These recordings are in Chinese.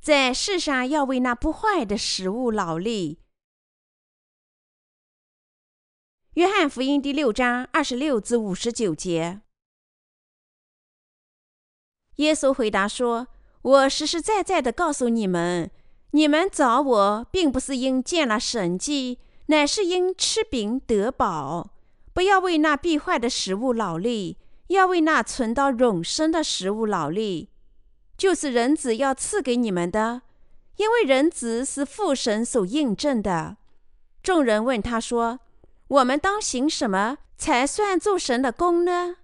在世上要为那不坏的食物劳力。约翰福音第六章二十六至五十九节，耶稣回答说：“我实实在在的告诉你们，你们找我，并不是因见了神迹，乃是因吃饼得饱。不要为那必坏的食物劳力，要为那存到永生的食物劳力。”就是人子要赐给你们的，因为人子是父神所印证的。众人问他说：“我们当行什么才算做神的功呢？”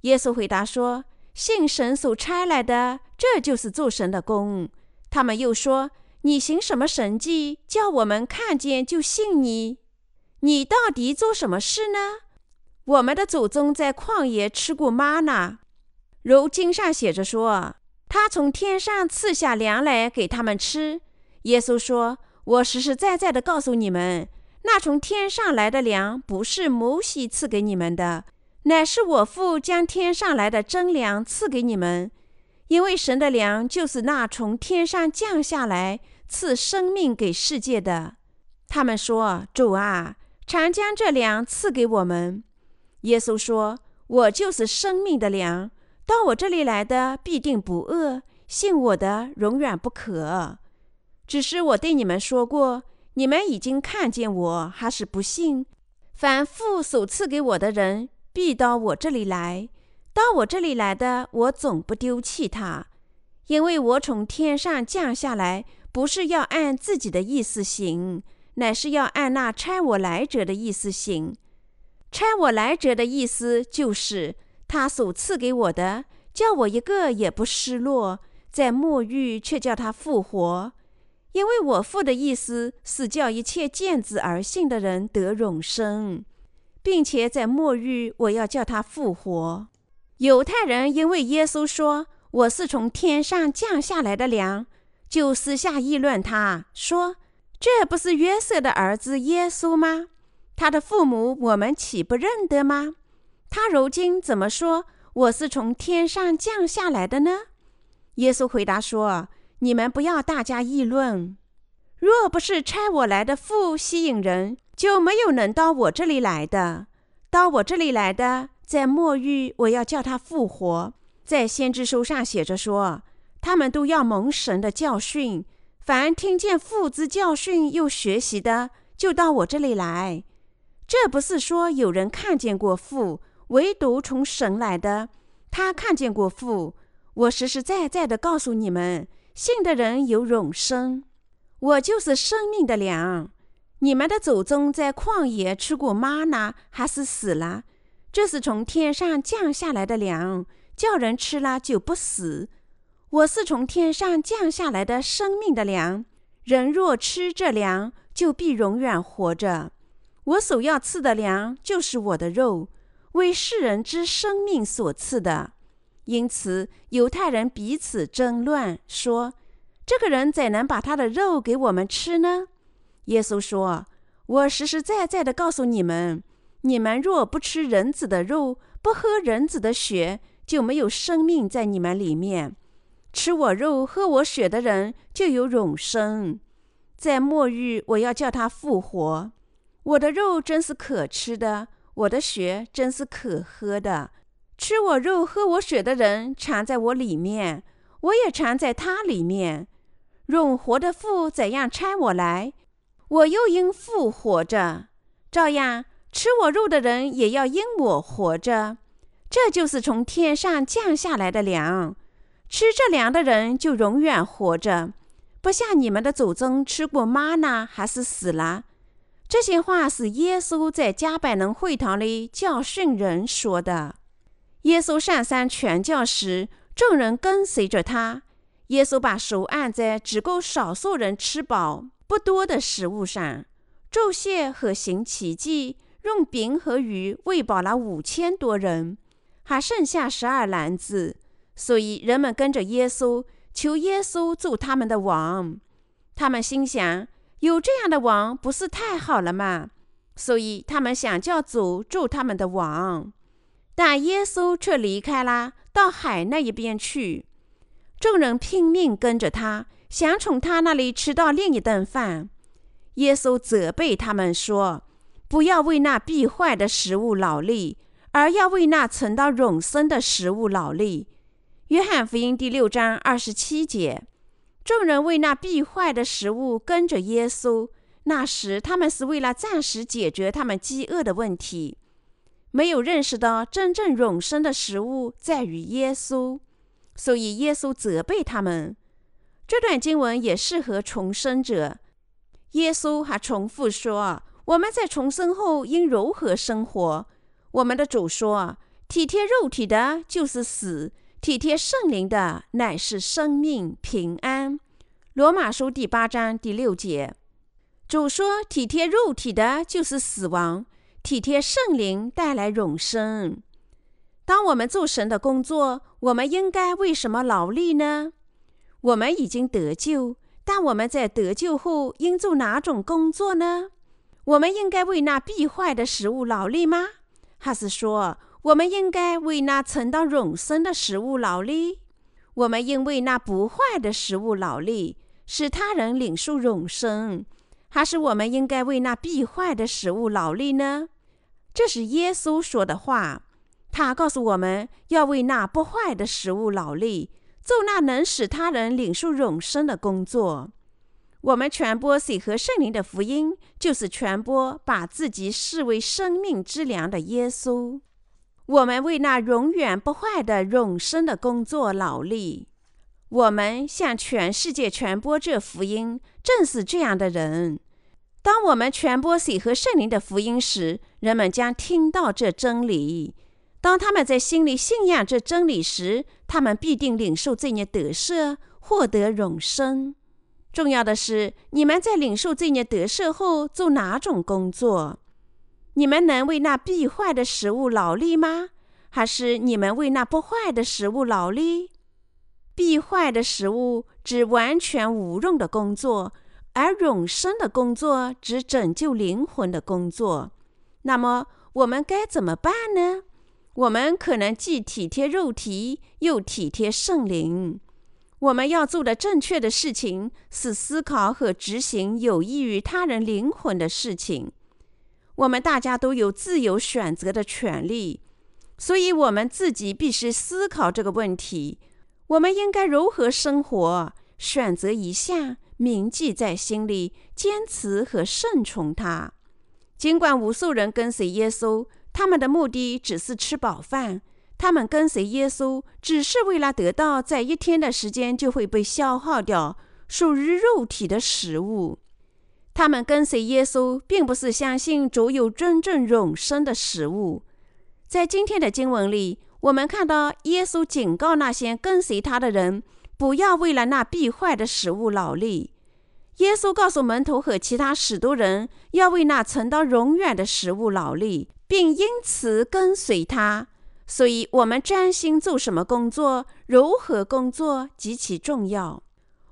耶稣回答说：“信神所差来的，这就是做神的功。”他们又说：“你行什么神迹，叫我们看见就信你？你到底做什么事呢？我们的祖宗在旷野吃过玛纳，如经上写着说。”他从天上赐下粮来给他们吃。耶稣说：“我实实在在的告诉你们，那从天上来的粮不是摩西赐给你们的，乃是我父将天上来的真粮赐给你们。因为神的粮就是那从天上降下来赐生命给世界的。”他们说：“主啊，常将这粮赐给我们。”耶稣说：“我就是生命的粮。”到我这里来的必定不饿，信我的永远不渴。只是我对你们说过，你们已经看见我，还是不信。凡父所赐给我的人，必到我这里来。到我这里来的，我总不丢弃他，因为我从天上降下来，不是要按自己的意思行，乃是要按那差我来者的意思行。差我来者的意思就是。他所赐给我的，叫我一个也不失落；在末日却叫他复活，因为我父的意思是叫一切见子而信的人得永生，并且在末日我要叫他复活。犹太人因为耶稣说我是从天上降下来的粮，就私下议论他说：“这不是约瑟的儿子耶稣吗？他的父母我们岂不认得吗？”他如今怎么说我是从天上降下来的呢？耶稣回答说：“你们不要大家议论。若不是差我来的父吸引人，就没有能到我这里来的。到我这里来的，在末日我要叫他复活。在先知书上写着说，他们都要蒙神的教训。凡听见父之教训又学习的，就到我这里来。这不是说有人看见过父。”唯独从神来的，他看见过父。我实实在在的告诉你们，信的人有永生。我就是生命的粮。你们的祖宗在旷野吃过玛呢，还是死了？这是从天上降下来的粮，叫人吃了就不死。我是从天上降下来的生命的粮。人若吃这粮，就必永远活着。我所要吃的粮，就是我的肉。为世人之生命所赐的，因此犹太人彼此争论说：“这个人怎能把他的肉给我们吃呢？”耶稣说：“我实实在在的告诉你们，你们若不吃人子的肉，不喝人子的血，就没有生命在你们里面。吃我肉、喝我血的人，就有永生。在末日，我要叫他复活。我的肉真是可吃的。”我的血真是可喝的，吃我肉、喝我血的人藏在我里面，我也藏在他里面。用活的父怎样拆我来，我又因父活着，照样吃我肉的人也要因我活着。这就是从天上降下来的粮，吃这粮的人就永远活着，不像你们的祖宗吃过妈呢还是死了。这些话是耶稣在加百农会堂里教训人说的。耶稣上山传教时，众人跟随着他。耶稣把手按在只够少数人吃饱不多的食物上，昼谢和行奇迹，用饼和鱼喂饱了五千多人，还剩下十二篮子。所以人们跟着耶稣，求耶稣做他们的王。他们心想。有这样的王不是太好了吗？所以他们想叫主做他们的王，但耶稣却离开了，到海那一边去。众人拼命跟着他，想从他那里吃到另一顿饭。耶稣责备他们说：“不要为那必坏的食物劳力，而要为那存到永生的食物劳力。”约翰福音第六章二十七节。众人为那必坏的食物跟着耶稣，那时他们是为了暂时解决他们饥饿的问题，没有认识到真正永生的食物在于耶稣，所以耶稣责备他们。这段经文也适合重生者。耶稣还重复说：“我们在重生后应如何生活？”我们的主说：“体贴肉体的，就是死。”体贴圣灵的乃是生命平安。罗马书第八章第六节，主说：“体贴肉体的，就是死亡；体贴圣灵，带来永生。”当我们做神的工作，我们应该为什么劳力呢？我们已经得救，但我们在得救后应做哪种工作呢？我们应该为那必坏的食物劳力吗？还是说？我们应该为那存到永生的食物劳力，我们应为那不坏的食物劳力，使他人领受永生，还是我们应该为那必坏的食物劳力呢？这是耶稣说的话，他告诉我们要为那不坏的食物劳力，做那能使他人领受永生的工作。我们传播水和圣灵的福音，就是传播把自己视为生命之粮的耶稣。我们为那永远不坏的永生的工作劳力。我们向全世界传播这福音，正是这样的人。当我们传播水和圣灵的福音时，人们将听到这真理。当他们在心里信仰这真理时，他们必定领受罪孽得赦，获得永生。重要的是，你们在领受罪孽得赦后做哪种工作？你们能为那必坏的食物劳力吗？还是你们为那不坏的食物劳力？必坏的食物指完全无用的工作，而永生的工作指拯救灵魂的工作。那么我们该怎么办呢？我们可能既体贴肉体，又体贴圣灵。我们要做的正确的事情是思考和执行有益于他人灵魂的事情。我们大家都有自由选择的权利，所以我们自己必须思考这个问题：我们应该如何生活？选择一项，铭记在心里，坚持和顺从它。尽管无数人跟随耶稣，他们的目的只是吃饱饭；他们跟随耶稣，只是为了得到在一天的时间就会被消耗掉、属于肉体的食物。他们跟随耶稣，并不是相信主有真正永生的食物。在今天的经文里，我们看到耶稣警告那些跟随他的人，不要为了那必坏的食物劳力。耶稣告诉门徒和其他使徒人，要为那存到永远的食物劳力，并因此跟随他。所以，我们专心做什么工作，如何工作，极其重要。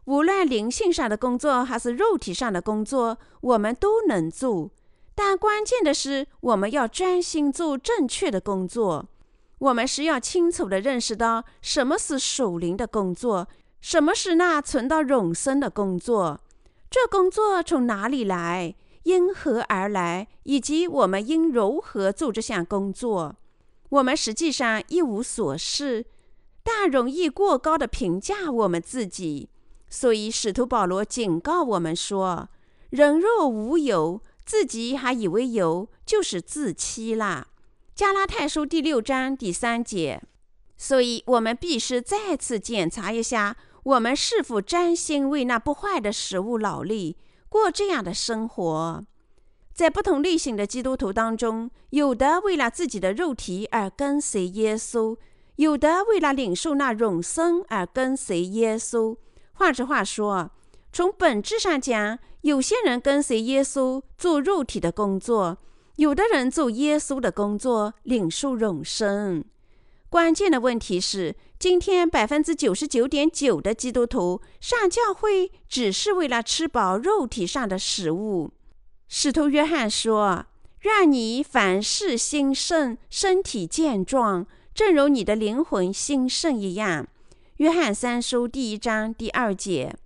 无论灵性上的工作还是肉体上的工作，我们都能做。但关键的是，我们要专心做正确的工作。我们是要清楚地认识到什么是属灵的工作，什么是那存到永生的工作。这工作从哪里来，因何而来，以及我们应如何做这项工作。我们实际上一无所事，但容易过高的评价我们自己。所以，使徒保罗警告我们说：“人若无有，自己还以为有，就是自欺啦。”加拉太书第六章第三节。所以，我们必须再次检查一下，我们是否真心为那不坏的食物劳力，过这样的生活。在不同类型的基督徒当中，有的为了自己的肉体而跟随耶稣，有的为了领受那永生而跟随耶稣。换句话说，从本质上讲，有些人跟随耶稣做肉体的工作，有的人做耶稣的工作，领受永生。关键的问题是，今天百分之九十九点九的基督徒上教会只是为了吃饱肉体上的食物。使徒约翰说：“让你凡事兴盛，身体健壮，正如你的灵魂兴盛一样。”约翰三书第一章第二节，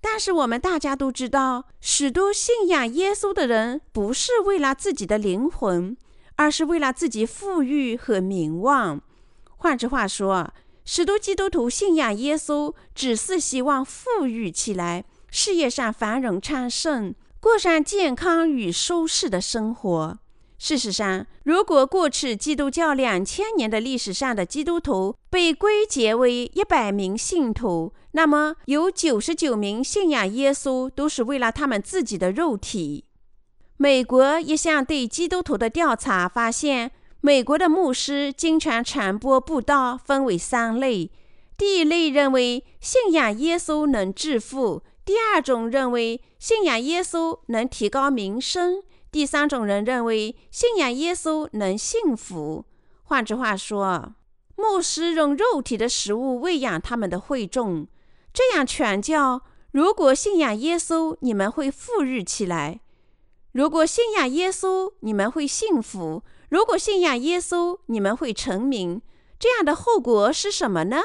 但是我们大家都知道，许多信仰耶稣的人不是为了自己的灵魂，而是为了自己富裕和名望。换句话说，许多基督徒信仰耶稣，只是希望富裕起来，事业上繁荣昌盛，过上健康与舒适的生活。事实上，如果过去基督教两千年的历史上的基督徒被归结为一百名信徒，那么有九十九名信仰耶稣都是为了他们自己的肉体。美国一项对基督徒的调查发现，美国的牧师经常传播布道分为三类：第一类认为信仰耶稣能致富；第二种认为信仰耶稣能提高名声。第三种人认为信仰耶稣能幸福。换句话说，牧师用肉体的食物喂养他们的会众，这样传教：如果信仰耶稣，你们会富裕起来；如果信仰耶稣，你们会幸福；如果信仰耶稣，你们会成名。这样的后果是什么呢？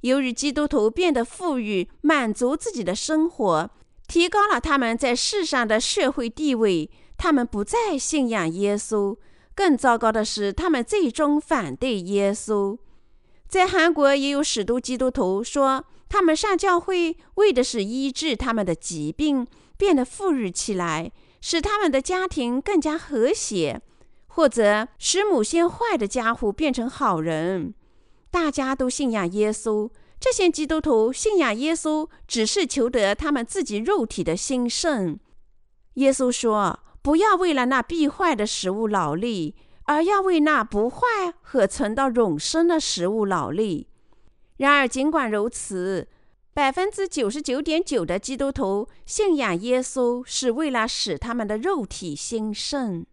由于基督徒变得富裕，满足自己的生活，提高了他们在世上的社会地位。他们不再信仰耶稣，更糟糕的是，他们最终反对耶稣。在韩国，也有许多基督徒说，他们上教会为的是医治他们的疾病，变得富裕起来，使他们的家庭更加和谐，或者使某些坏的家伙变成好人。大家都信仰耶稣，这些基督徒信仰耶稣，只是求得他们自己肉体的兴盛。耶稣说。不要为了那必坏的食物劳力，而要为那不坏和存到永生的食物劳力。然而，尽管如此，百分之九十九点九的基督徒信仰耶稣是为了使他们的肉体兴盛。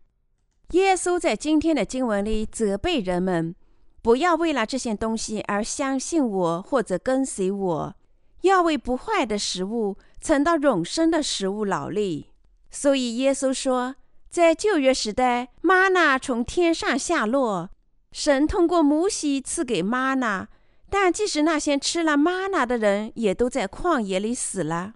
耶稣在今天的经文里责备人们，不要为了这些东西而相信我或者跟随我，要为不坏的食物存到永生的食物劳力。所以，耶稣说，在旧约时代，玛纳从天上下落，神通过摩西赐给玛纳。但即使那些吃了玛纳的人，也都在旷野里死了。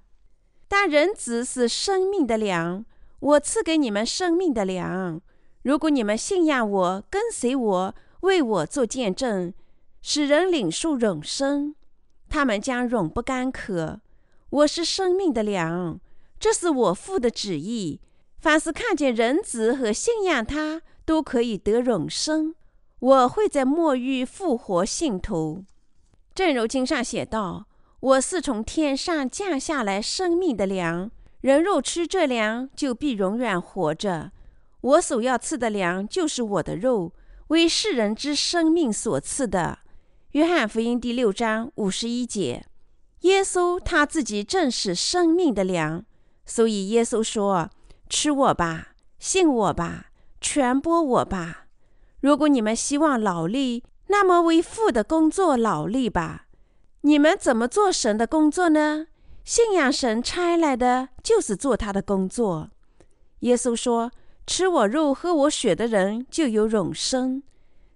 但人子是生命的粮，我赐给你们生命的粮。如果你们信仰我，跟随我，为我做见证，使人领受永生，他们将永不干渴。我是生命的粮。这是我父的旨意。凡是看见人子和信仰他，都可以得永生。我会在末日复活信徒，正如经上写道：“我是从天上降下来生命的粮，人若吃这粮，就必永远活着。我所要赐的粮，就是我的肉，为世人之生命所赐的。”约翰福音第六章五十一节。耶稣他自己正是生命的粮。所以耶稣说：“吃我吧，信我吧，传播我吧。如果你们希望劳力，那么为父的工作劳力吧。你们怎么做神的工作呢？信仰神差来的，就是做他的工作。”耶稣说：“吃我肉、喝我血的人就有永生，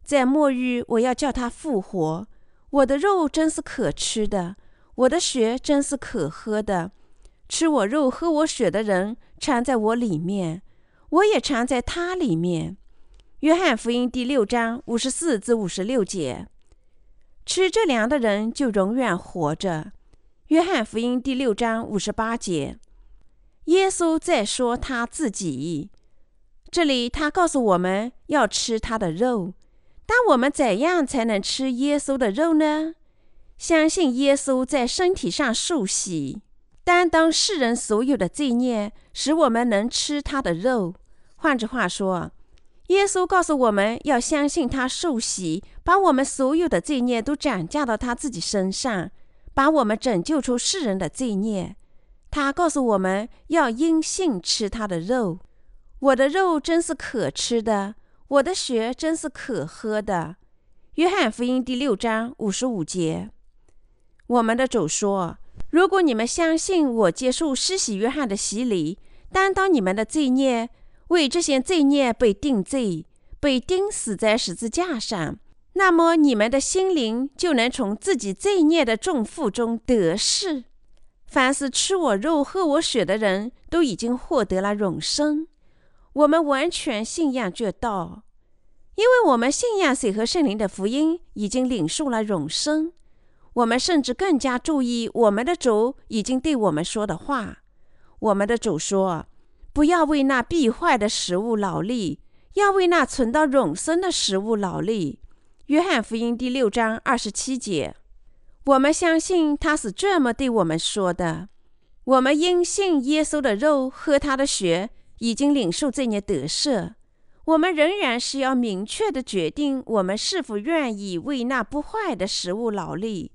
在末日我要叫他复活。我的肉真是可吃的，我的血真是可喝的。”吃我肉、喝我血的人藏在我里面，我也藏在他里面。约翰福音第六章五十四至五十六节。吃这粮的人就永远活着。约翰福音第六章五十八节。耶稣在说他自己，这里他告诉我们要吃他的肉。但我们怎样才能吃耶稣的肉呢？相信耶稣在身体上受洗。担当世人所有的罪孽，使我们能吃他的肉。换句话说，耶稣告诉我们要相信他受洗，把我们所有的罪孽都转嫁到他自己身上，把我们拯救出世人的罪孽。他告诉我们要因信吃他的肉。我的肉真是可吃的，我的血真是可喝的。约翰福音第六章五十五节。我们的主说。如果你们相信我接受施洗约翰的洗礼，担当你们的罪孽，为这些罪孽被定罪，被钉死在十字架上，那么你们的心灵就能从自己罪孽的重负中得释。凡是吃我肉、喝我血的人都已经获得了永生。我们完全信仰这道，因为我们信仰水和圣灵的福音，已经领受了永生。我们甚至更加注意我们的主已经对我们说的话。我们的主说：“不要为那必坏的食物劳力，要为那存到永生的食物劳力。”约翰福音第六章二十七节。我们相信他是这么对我们说的。我们因信耶稣的肉，喝他的血，已经领受这些得赦。我们仍然是要明确的决定，我们是否愿意为那不坏的食物劳力。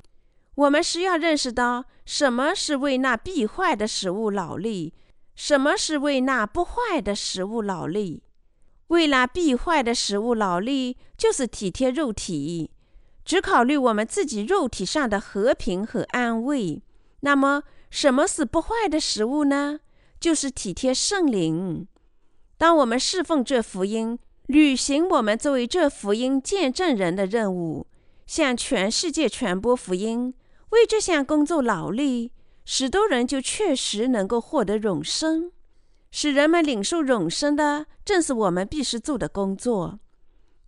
我们是要认识到什么是为那必坏的食物劳力，什么是为那不坏的食物劳力。为那必坏的食物劳力，就是体贴肉体，只考虑我们自己肉体上的和平和安慰。那么，什么是不坏的食物呢？就是体贴圣灵。当我们侍奉这福音，履行我们作为这福音见证人的任务，向全世界传播福音，为这项工作劳力，许多人就确实能够获得永生。使人们领受永生的，正是我们必须做的工作。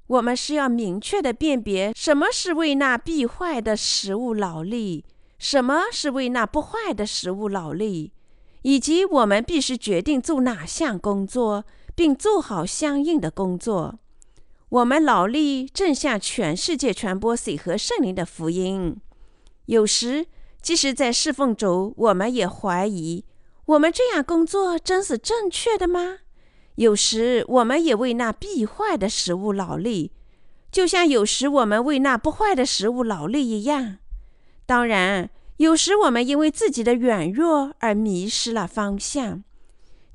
我们是要明确的辨别什么是为那必坏的食物劳力，什么是为那不坏的食物劳力，以及我们必须决定做哪项工作。并做好相应的工作。我们劳力正向全世界传播水和圣灵的福音。有时，即使在侍奉中，我们也怀疑：我们这样工作真是正确的吗？有时，我们也为那必坏的食物劳力，就像有时我们为那不坏的食物劳力一样。当然，有时我们因为自己的软弱而迷失了方向。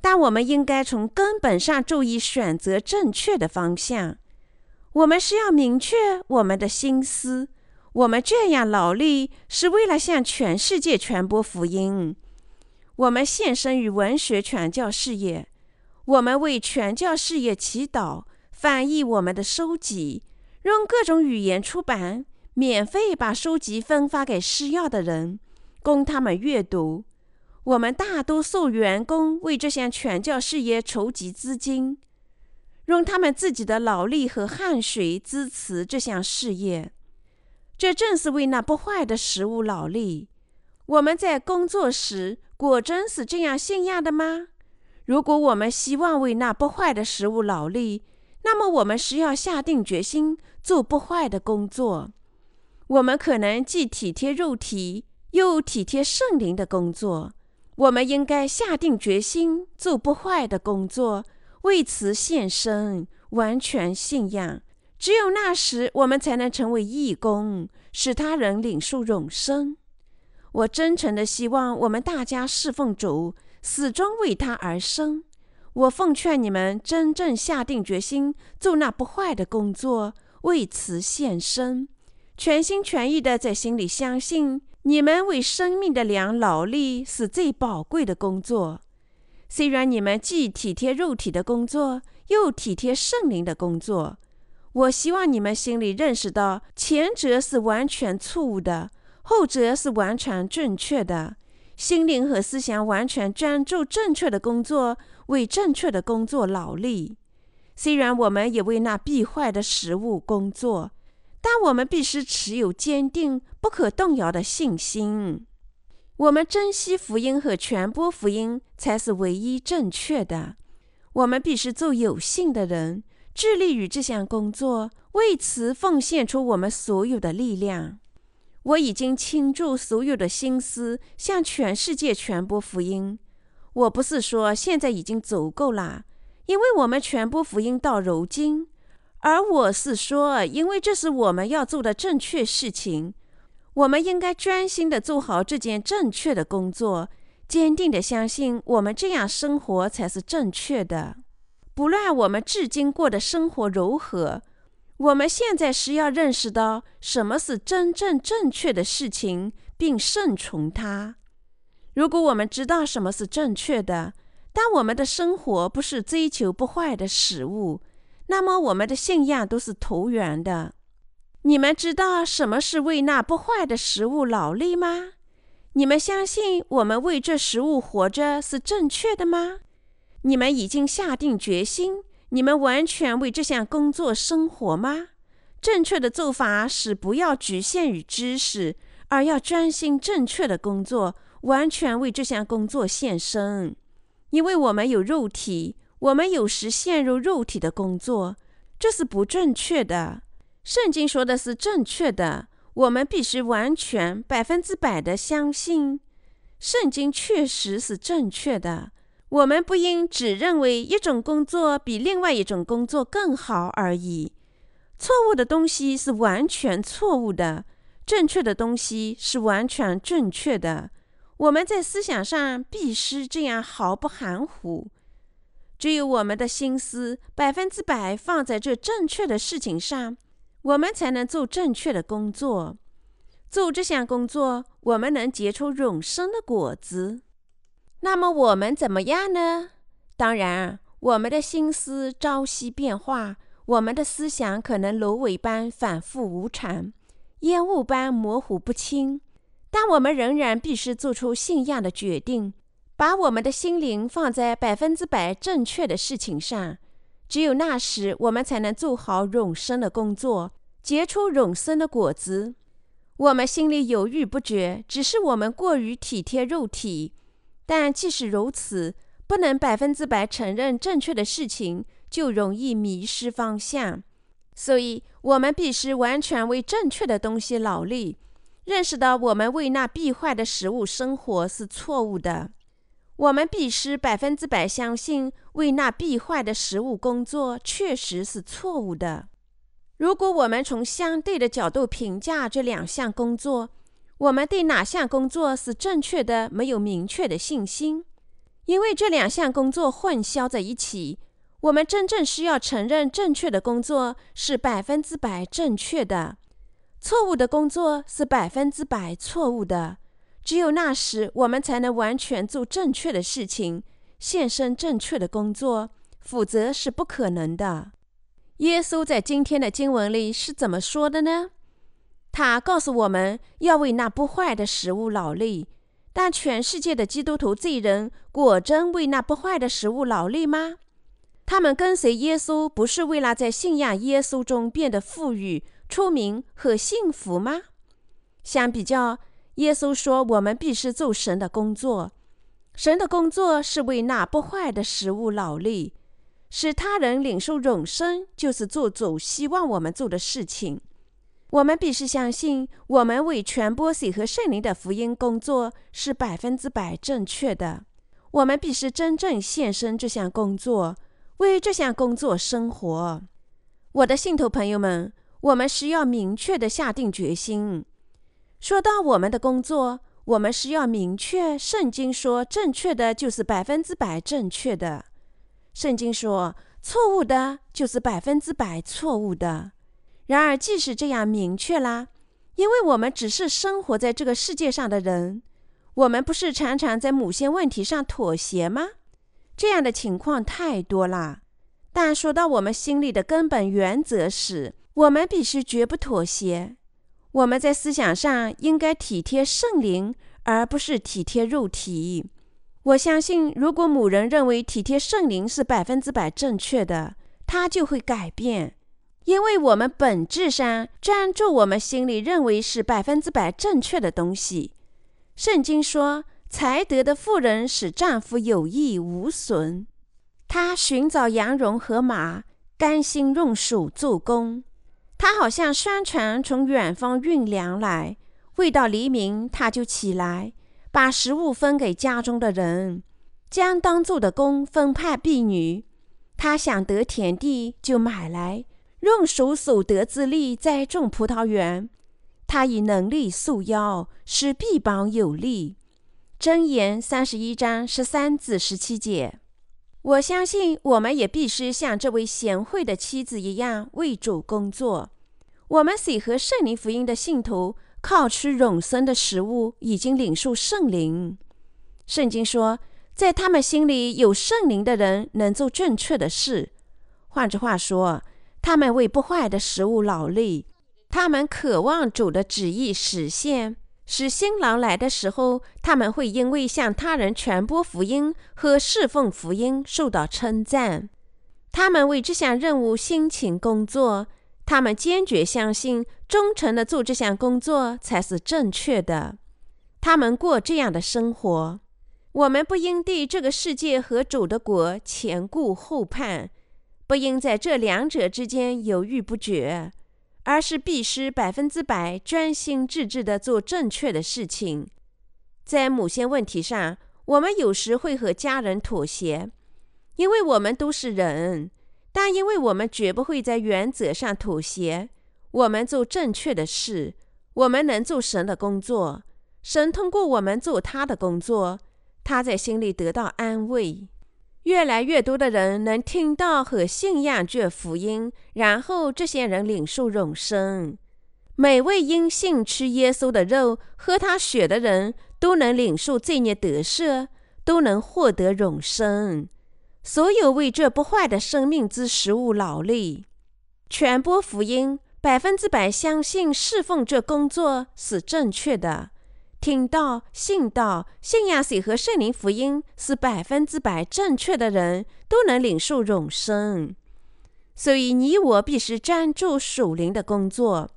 但我们应该从根本上注意选择正确的方向。我们是要明确我们的心思。我们这样劳力是为了向全世界传播福音。我们献身于文学传教事业。我们为传教事业祈祷，翻译我们的书籍，用各种语言出版，免费把书籍分发给需要的人，供他们阅读。我们大多数员工为这项传教事业筹集资金，用他们自己的劳力和汗水支持这项事业。这正是为那不坏的食物劳力。我们在工作时果真是这样信仰的吗？如果我们希望为那不坏的食物劳力，那么我们是要下定决心做不坏的工作。我们可能既体贴肉体，又体贴圣灵的工作。我们应该下定决心做不坏的工作，为此献身，完全信仰。只有那时，我们才能成为义工，使他人领受永生。我真诚的希望我们大家侍奉主，始终为他而生。我奉劝你们，真正下定决心做那不坏的工作，为此献身，全心全意的在心里相信。你们为生命的粮劳力是最宝贵的工作。虽然你们既体贴肉体的工作，又体贴圣灵的工作，我希望你们心里认识到，前者是完全错误的，后者是完全正确的。心灵和思想完全专注正确的工作，为正确的工作劳力。虽然我们也为那必坏的食物工作。但我们必须持有坚定、不可动摇的信心。我们珍惜福音和传播福音才是唯一正确的。我们必须做有信的人，致力于这项工作，为此奉献出我们所有的力量。我已经倾注所有的心思向全世界传播福音。我不是说现在已经足够了，因为我们传播福音到如今。而我是说，因为这是我们要做的正确事情，我们应该专心的做好这件正确的工作，坚定的相信我们这样生活才是正确的。不论我们至今过的生活如何，我们现在是要认识到什么是真正正确的事情，并顺从它。如果我们知道什么是正确的，但我们的生活不是追求不坏的食物。那么，我们的信仰都是投缘的。你们知道什么是为那不坏的食物劳力吗？你们相信我们为这食物活着是正确的吗？你们已经下定决心，你们完全为这项工作生活吗？正确的做法是不要局限于知识，而要专心正确的工作，完全为这项工作献身。因为我们有肉体，我们有时陷入肉体的工作，这是不正确的。圣经说的是正确的，我们必须完全百分之百的相信，圣经确实是正确的。我们不应只认为一种工作比另外一种工作更好而已。错误的东西是完全错误的，正确的东西是完全正确的。我们在思想上必须这样毫不含糊。只有我们的心思百分之百放在这正确的事情上，我们才能做正确的工作。做这项工作，我们能结出永生的果子。那么我们怎么样呢？当然，我们的心思朝夕变化。我们的思想可能芦苇般反复无常，烟雾般模糊不清，但我们仍然必须做出信仰的决定，把我们的心灵放在百分之百正确的事情上。只有那时，我们才能做好永生的工作，结出永生的果子。我们心里犹豫不决，只是我们过于体贴肉体。但即使如此，不能百分之百承认正确的事情。就容易迷失方向，所以我们必须完全为正确的东西劳力。认识到我们为那必坏的食物生活是错误的，我们必须百分之百相信为那必坏的食物工作确实是错误的。如果我们从相对的角度评价这两项工作，我们对哪项工作是正确的没有明确的信心，因为这两项工作混淆在一起。我们真正需要承认，正确的工作是百分之百正确的，错误的工作是百分之百错误的。只有那时，我们才能完全做正确的事情，献身正确的工作，否则是不可能的。耶稣在今天的经文里是怎么说的呢？他告诉我们要为那不坏的食物劳力，但全世界的基督徒罪人果真为那不坏的食物劳力吗？他们跟随耶稣，不是为了在信仰耶稣中变得富裕、出名和幸福吗？相比较，耶稣说我们必须做神的工作。神的工作是为那不坏的食物劳力，使他人领受永生，就是做主希望我们做的事情。我们必须相信，我们为传播水和圣灵的福音工作是百分之百正确的。我们必须真正献身这项工作。为这项工作生活，我的信徒朋友们，我们需要明确的下定决心。说到我们的工作，我们需要明确，圣经说正确的就是百分之百正确的，圣经说错误的就是百分之百错误的。然而，即使这样明确啦，因为我们只是生活在这个世界上的人，我们不是常常在某些问题上妥协吗？这样的情况太多啦，但说到我们心里的根本原则时，我们必须绝不妥协。我们在思想上应该体贴圣灵，而不是体贴肉体。我相信，如果某人认为体贴圣灵是百分之百正确的，他就会改变，因为我们本质上专注我们心里认为是百分之百正确的东西。圣经说。才德的妇人使丈夫有益无损，她寻找羊绒和马，甘心用手做工。她好像山船从远方运粮来，未到黎明，她就起来，把食物分给家中的人，将当做的工分派婢女。她想得田地，就买来，用手所得之力栽种葡萄园。他以能力束腰，使臂膀有力。箴言三十一章十三至十七节，我相信我们也必须像这位贤惠的妻子一样为主工作。我们随和圣灵福音的信徒，靠吃永生的食物，已经领受圣灵。圣经说，在他们心里有圣灵的人，能做正确的事。换句话说，他们为不坏的食物劳力，他们渴望主的旨意实现。使新郎来的时候，他们会因为向他人传播福音和侍奉福音受到称赞。他们为这项任务辛勤工作，他们坚决相信忠诚的做这项工作才是正确的。他们过这样的生活。我们不应对这个世界和主的国前顾后盼，不应在这两者之间犹豫不决。而是必须百分之百专心致志地做正确的事情。在某些问题上，我们有时会和家人妥协，因为我们都是人；但因为我们绝不会在原则上妥协，我们做正确的事，我们能做神的工作，神通过我们做他的工作，他在心里得到安慰。越来越多的人能听到和信仰这福音，然后这些人领受永生。每位因信吃耶稣的肉、喝他血的人都能领受罪孽得赦，都能获得永生。所有为这不坏的生命之食物劳力，传播福音，百分之百相信侍奉这工作是正确的。听到、信道、信仰水和圣灵福音是百分之百正确的人，都能领受永生。所以，你我必须专注属灵的工作。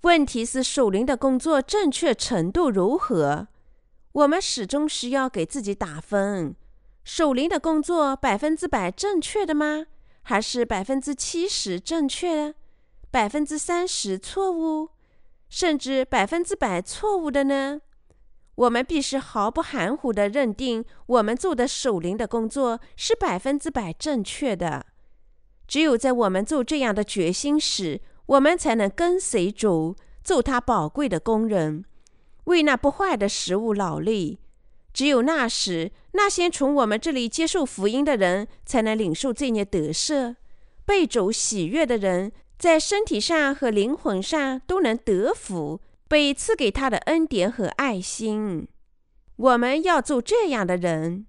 问题是，属灵的工作正确程度如何？我们始终需要给自己打分：属灵的工作百分之百正确的吗？还是百分之七十正确？百分之三十错误？甚至百分之百错误的呢？我们必须毫不含糊地认定，我们做的守灵的工作是百分之百正确的。只有在我们做这样的决心时，我们才能跟随主，做他宝贵的工人，为那不坏的食物劳力。只有那时，那些从我们这里接受福音的人，才能领受罪孽得赦，被主喜悦的人，在身体上和灵魂上都能得福。被赐给他的恩典和爱心，我们要做这样的人。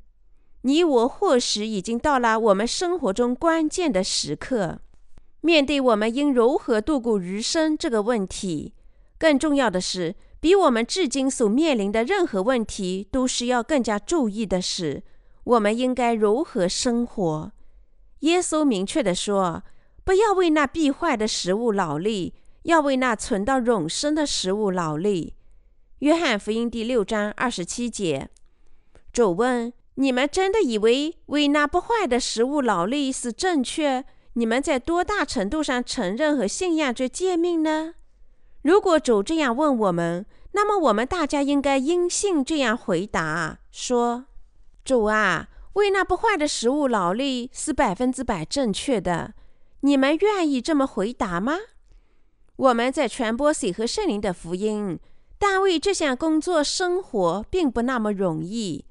你我或许已经到了我们生活中关键的时刻，面对我们应如何度过余生这个问题。更重要的是，比我们至今所面临的任何问题都需要更加注意的是，我们应该如何生活。耶稣明确地说：“不要为那必坏的食物劳力。”要为那存到永生的食物劳力。约翰福音第六章二十七节，主问：你们真的以为为那不坏的食物劳力是正确？你们在多大程度上承认和信仰这诫命呢？如果主这样问我们，那么我们大家应该因信这样回答：说，主啊，为那不坏的食物劳力是百分之百正确的。你们愿意这么回答吗？我们在传播水和圣灵的福音，但为这项工作生活并不那么容易。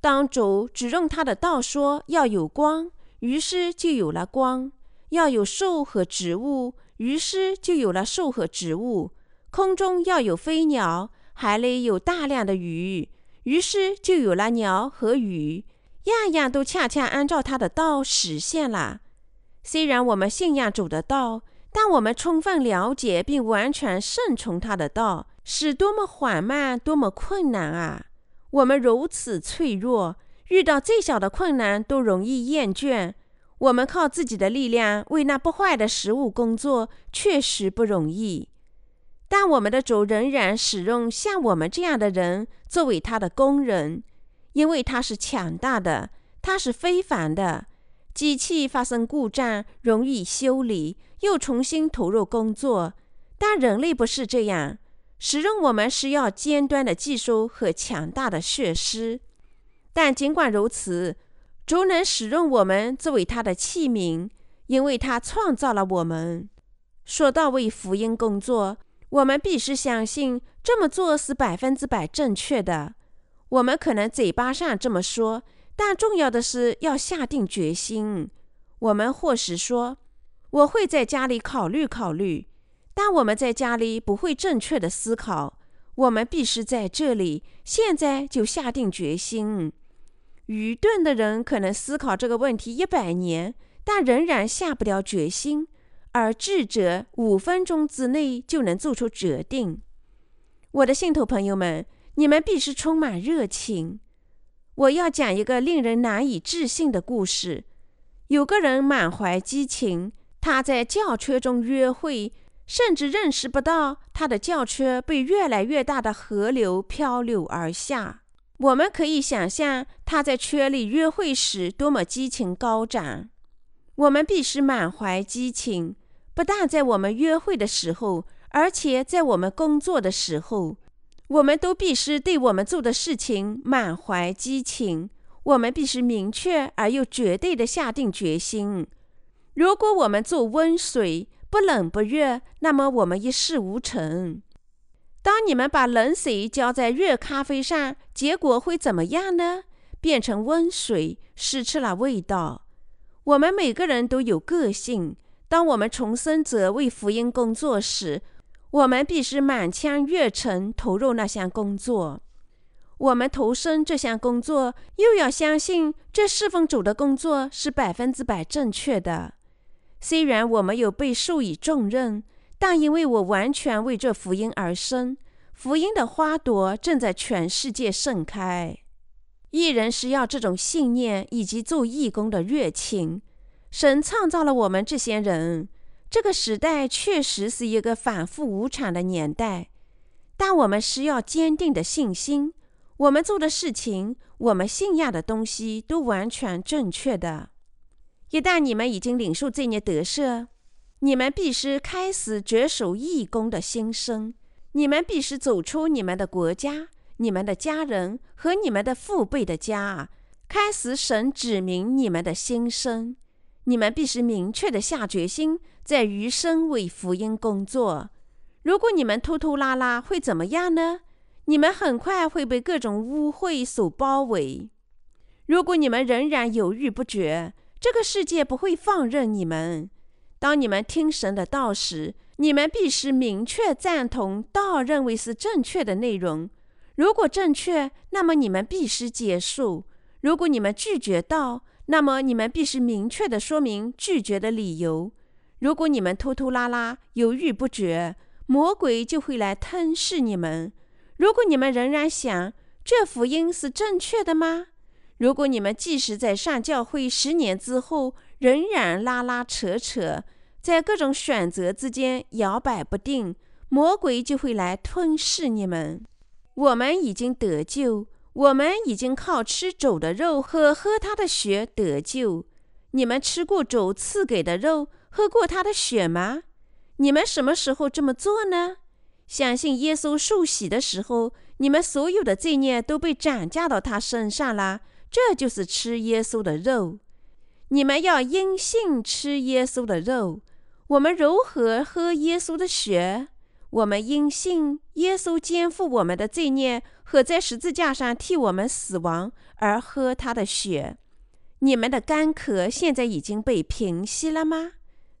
当主只用他的道说要有光，于是就有了光；要有树和植物，于是就有了树和植物；空中要有飞鸟，海里有大量的鱼，于是就有了鸟和鱼。样样都恰恰按照他的道实现了。虽然我们信仰主的道。当我们充分了解并完全顺从他的道，是多么缓慢，多么困难啊！我们如此脆弱，遇到最小的困难都容易厌倦。我们靠自己的力量为那不坏的食物工作，确实不容易。但我们的主仍然使用像我们这样的人作为他的工人，因为他是强大的，他是非凡的。机器发生故障，容易修理，又重新投入工作。但人类不是这样，使用我们需要尖端的技术和强大的设施。但尽管如此，主能使用我们作为他的器皿，因为他创造了我们。说到为福音工作，我们必须相信这么做是百分之百正确的。我们可能嘴巴上这么说。但重要的是要下定决心。我们或许说我会在家里考虑考虑，但我们在家里不会正确的思考。我们必须在这里现在就下定决心。愚钝的人可能思考这个问题一百年，但仍然下不了决心；而智者五分钟之内就能做出决定。我的信徒朋友们，你们必须充满热情。我要讲一个令人难以置信的故事。有个人满怀激情，他在轿车中约会，甚至认识不到他的轿车被越来越大的河流漂流而下。我们可以想象他在车里约会时多么激情高涨。我们必须满怀激情，不但在我们约会的时候，而且在我们工作的时候，我们都必须对我们做的事情满怀激情。我们必须明确而又绝对地下定决心。如果我们做温水，不冷不热，那么我们一事无成。当你们把冷水浇在热咖啡上，结果会怎么样呢？变成温水，失去了味道。我们每个人都有个性。当我们重生者为福音工作时，我们必须满腔热忱投入那项工作。我们投身这项工作，又要相信这侍奉主的工作是百分之百正确的。虽然我们有被授予重任，但因为我完全为这福音而生，福音的花朵正在全世界盛开。艺人是要这种信念以及做义工的热情。神创造了我们这些人。这个时代确实是一个反复无常的年代，但我们需要坚定的信心。我们做的事情，我们信仰的东西，都完全正确的。一旦你们已经领受这孽得赦，你们必须开始着手义工的心声。你们必须走出你们的国家、你们的家人和你们的父辈的家，开始神指明你们的心声。你们必须明确的下决心，在余生为福音工作。如果你们拖拖拉拉，会怎么样呢？你们很快会被各种污秽所包围。如果你们仍然犹豫不决，这个世界不会放任你们。当你们听神的道时，你们必须明确赞同道认为是正确的内容。如果正确，那么你们必须接受；如果你们拒绝道，那么你们必须明确的说明拒绝的理由。如果你们拖拖拉拉、犹豫不决，魔鬼就会来吞噬你们。如果你们仍然想这福音是正确的吗？如果你们即使在上教会十年之后仍然拉拉扯扯，在各种选择之间摇摆不定，魔鬼就会来吞噬你们。我们已经得救，我们已经靠吃主的肉和喝他的血得救。你们吃过主赐给的肉，喝过他的血吗？你们什么时候这么做呢？相信耶稣受洗的时候，你们所有的罪孽都被转嫁到他身上了。这就是吃耶稣的肉。你们要因信吃耶稣的肉。我们如何喝耶稣的血？我们因信耶稣肩负我们的罪孽和在十字架上替我们死亡而喝他的血。你们的干渴现在已经被平息了吗？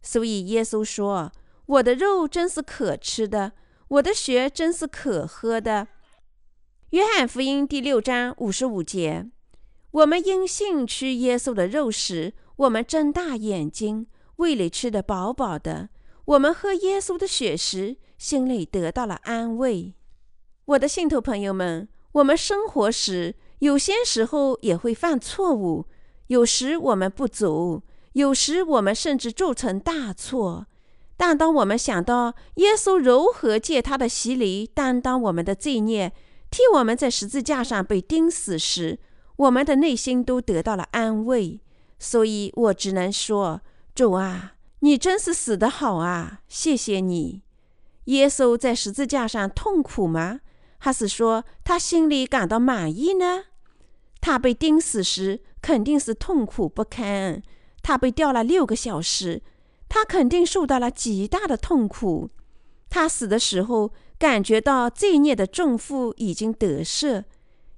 所以耶稣说：“我的肉真是可吃的。”我的血真是可喝的。约翰福音第六章五十五节：我们因信吃耶稣的肉时，我们睁大眼睛，胃里吃得饱饱的；我们喝耶稣的血时，心里得到了安慰。我的信徒朋友们，我们生活时有些时候也会犯错误，有时我们不足，有时我们甚至铸成大错。但当我们想到耶稣如何借他的洗礼担当我们的罪孽，替我们在十字架上被钉死时，我们的内心都得到了安慰。所以我只能说：主啊，你真是死得好啊！谢谢你。耶稣在十字架上痛苦吗？还是说他心里感到满意呢？他被钉死时肯定是痛苦不堪。他被吊了六个小时。他肯定受到了极大的痛苦。他死的时候，感觉到罪孽的重负已经得赦，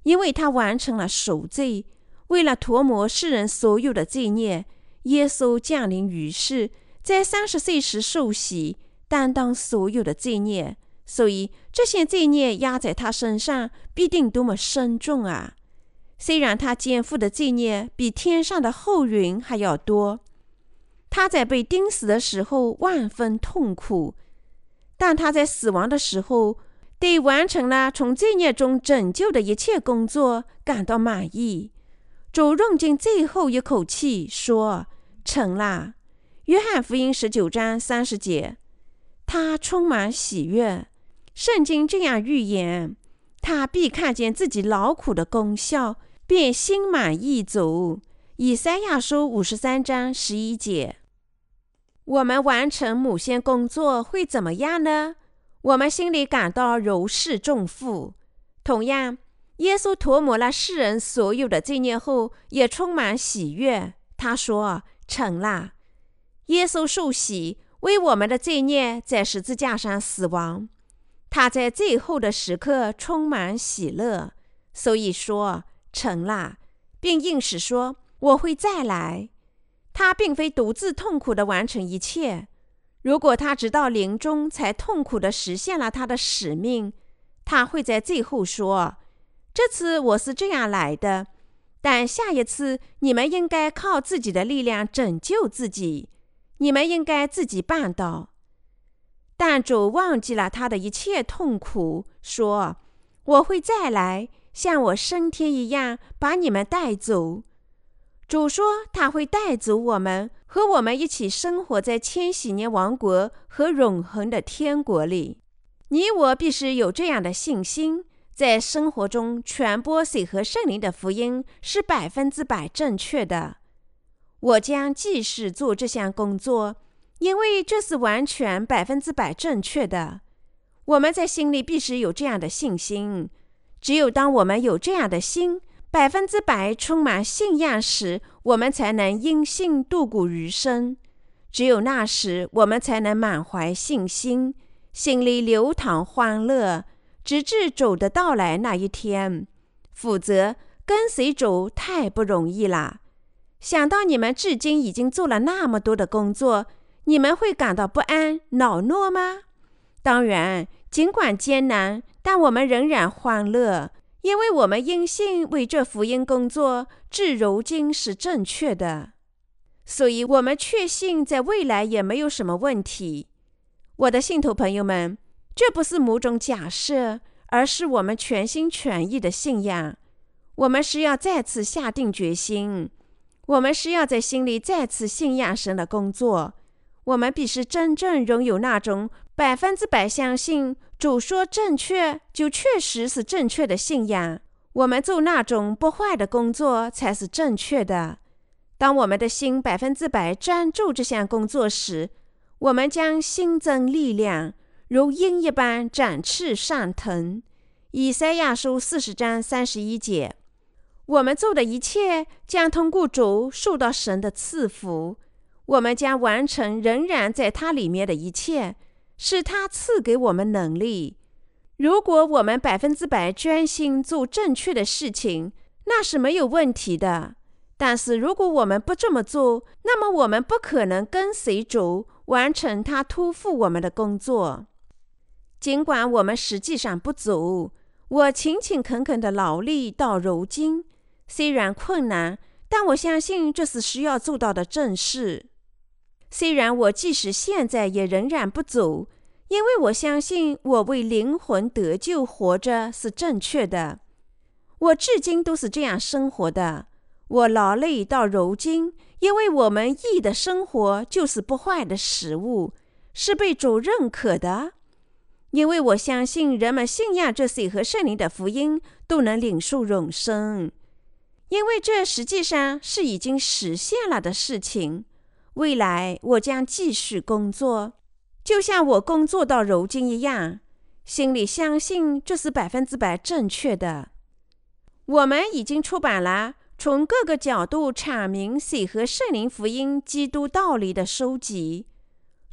因为他完成了赎罪。为了涂抹世人所有的罪孽，耶稣降临于世，在三十岁时受洗，担当所有的罪孽。所以这些罪孽压在他身上，必定多么深重啊！虽然他肩负的罪孽比天上的厚云还要多。他在被钉死的时候万分痛苦，但他在死亡的时候，对完成了从罪孽中拯救的一切工作感到满意。主用尽最后一口气说：“成了。”约翰福音十九章三十节，他充满喜悦。圣经这样预言：他必看见自己劳苦的功效，便心满意足。以赛亚书五十三章十一节。我们完成某些工作会怎么样呢？我们心里感到如释重负。同样，耶稣涂抹了世人所有的罪孽后，也充满喜悦。他说：“成了。”耶稣受洗，为我们的罪孽在十字架上死亡。他在最后的时刻充满喜乐，所以说成了，并应许说：“我会再来。”他并非独自痛苦地完成一切。如果他直到临终才痛苦地实现了他的使命，他会在最后说：“这次我是这样来的，但下一次你们应该靠自己的力量拯救自己，你们应该自己办到。”但主忘记了他的一切痛苦，说：“我会再来，像我升天一样，把你们带走。”主说他会带走我们，和我们一起生活在千禧年王国和永恒的天国里。你我必须有这样的信心，在生活中传播水和圣灵的福音是百分之百正确的。我将继续做这项工作，因为这是完全百分之百正确的。我们在心里必须有这样的信心。只有当我们有这样的心。百分之百充满信仰时，我们才能因信度过余生。只有那时，我们才能满怀信心，心里流淌欢乐，直至主的到来那一天。否则，跟随主太不容易了。想到你们至今已经做了那么多的工作，你们会感到不安、恼怒吗？当然，尽管艰难，但我们仍然欢乐。因为我们因信为这福音工作，至如今是正确的，所以我们确信在未来也没有什么问题。我的信徒朋友们，这不是某种假设，而是我们全心全意的信仰。我们是要再次下定决心，我们是要在心里再次信仰神的工作。我们必须真正拥有那种百分之百相信主说正确就确实是正确的信仰。我们做那种不坏的工作才是正确的。当我们的心百分之百专注这项工作时，我们将新增力量，如鹰一般展翅上腾。以赛亚书四十章三十一节。我们做的一切将通过主受到神的赐福。我们将完成仍然在它里面的一切，是他赐给我们能力。如果我们百分之百专心做正确的事情，那是没有问题的。但是如果我们不这么做，那么我们不可能跟随主完成他托付我们的工作。尽管我们实际上不足，我勤勤恳恳的劳力到如今，虽然困难，但我相信这是需要做到的正事。虽然我即使现在也仍然不走，因为我相信我为灵魂得救活着是正确的。我至今都是这样生活的。我劳累到如今，因为我们义的生活就是不坏的食物，是被主认可的。因为我相信人们信仰这水和圣灵的福音都能领受永生，因为这实际上是已经实现了的事情。未来我将继续工作，就像我工作到如今一样，心里相信这是百分之百正确的。我们已经出版了从各个角度阐明水和圣灵福音、基督道理的书籍。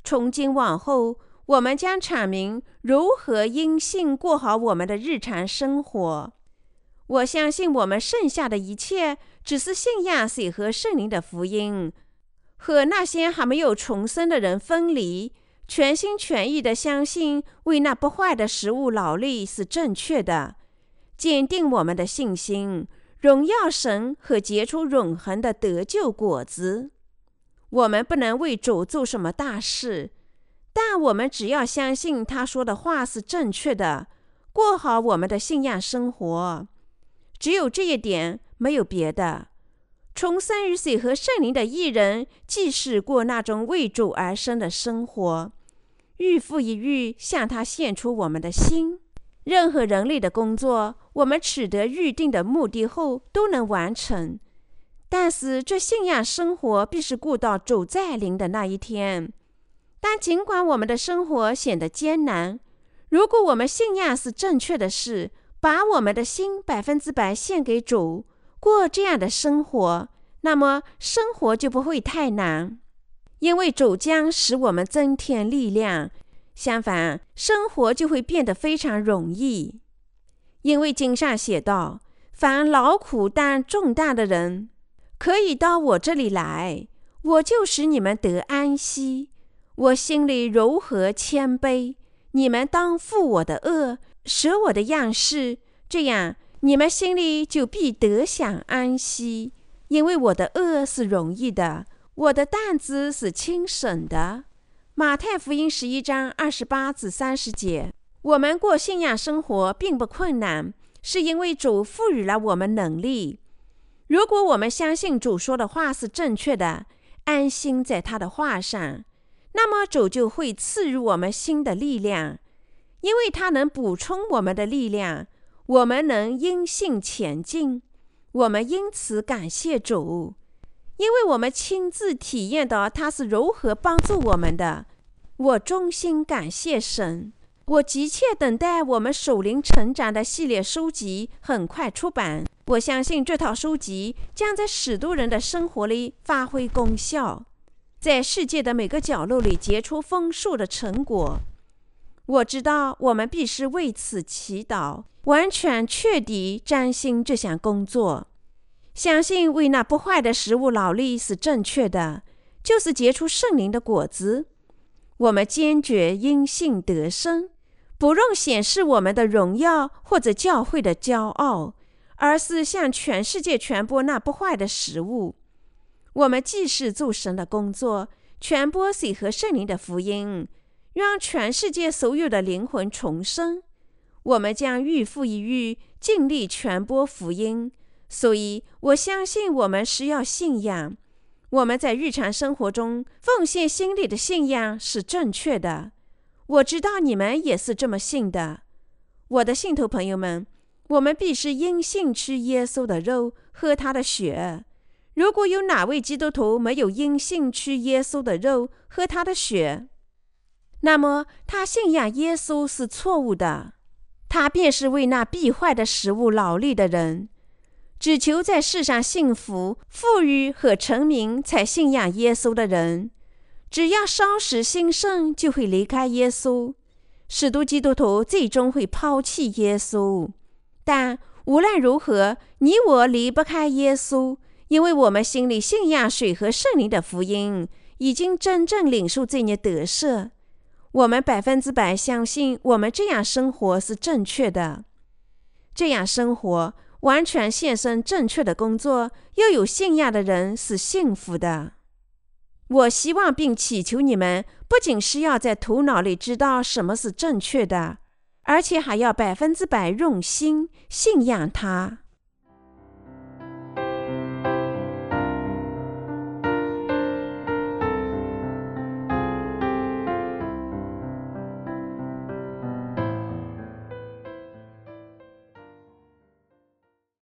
从今往后，我们将阐明如何因信过好我们的日常生活。我相信我们剩下的一切只是信仰水和圣灵的福音。和那些还没有重生的人分离，全心全意地相信为那不坏的食物劳力是正确的，坚定我们的信心，荣耀神和结出永恒的得救果子。我们不能为主做什么大事，但我们只要相信他说的话是正确的，过好我们的信仰生活。只有这一点，没有别的。重生于水和圣灵的艺人，即是过那种为主而生的生活。日复一日向他献出我们的心。任何人类的工作，我们取得预定的目的后都能完成。但是这信仰生活必是过到主在临的那一天。但尽管我们的生活显得艰难，如果我们信仰是正确的事，把我们的心百分之百献给主。过这样的生活，那么生活就不会太难，因为主将使我们增添力量。相反，生活就会变得非常容易，因为经上写道：“凡劳苦担重担的人，可以到我这里来，我就使你们得安息。我心里柔和谦卑，你们当负我的恶，舍我的样式，这样。”你们心里就必得享安息，因为我的恶是容易的，我的担子是轻省的。马太福音十一章二十八至三十节。我们过信仰生活并不困难，是因为主赋予了我们能力。如果我们相信主说的话是正确的，安心在他的话上，那么主就会赐予我们新的力量，因为他能补充我们的力量。我们能因信前进，我们因此感谢主，因为我们亲自体验到他是如何帮助我们的。我衷心感谢神，我急切等待我们属灵成长的系列书籍很快出版。我相信这套书籍将在许多人的生活里发挥功效，在世界的每个角落里结出丰硕的成果。我知道我们必须为此祈祷。完全确底专心这项工作，相信为那不坏的食物劳力是正确的，就是结出圣灵的果子。我们坚决因信得生，不用显示我们的荣耀或者教会的骄傲，而是向全世界传播那不坏的食物。我们既是做神的工作，传播水和圣灵的福音，让全世界所有的灵魂重生。我们将日复一日尽力传播福音，所以我相信我们需要信仰。我们在日常生活中奉献心里的信仰是正确的。我知道你们也是这么信的，我的信徒朋友们。我们必须因信吃耶稣的肉，喝他的血。如果有哪位基督徒没有因信吃耶稣的肉，喝他的血，那么他信仰耶稣是错误的。他便是为那必坏的食物劳力的人，只求在世上幸福、富裕和成名，才信仰耶稣的人。只要稍时兴盛，就会离开耶稣。许多基督徒最终会抛弃耶稣。但无论如何，你我离不开耶稣，因为我们心里信仰水和圣灵的福音，已经真正领受这些得赦。我们百分之百相信，我们这样生活是正确的。这样生活，完全献身正确的工作，又有信仰的人是幸福的。我希望并祈求你们，不仅是要在头脑里知道什么是正确的，而且还要百分之百用心信仰它。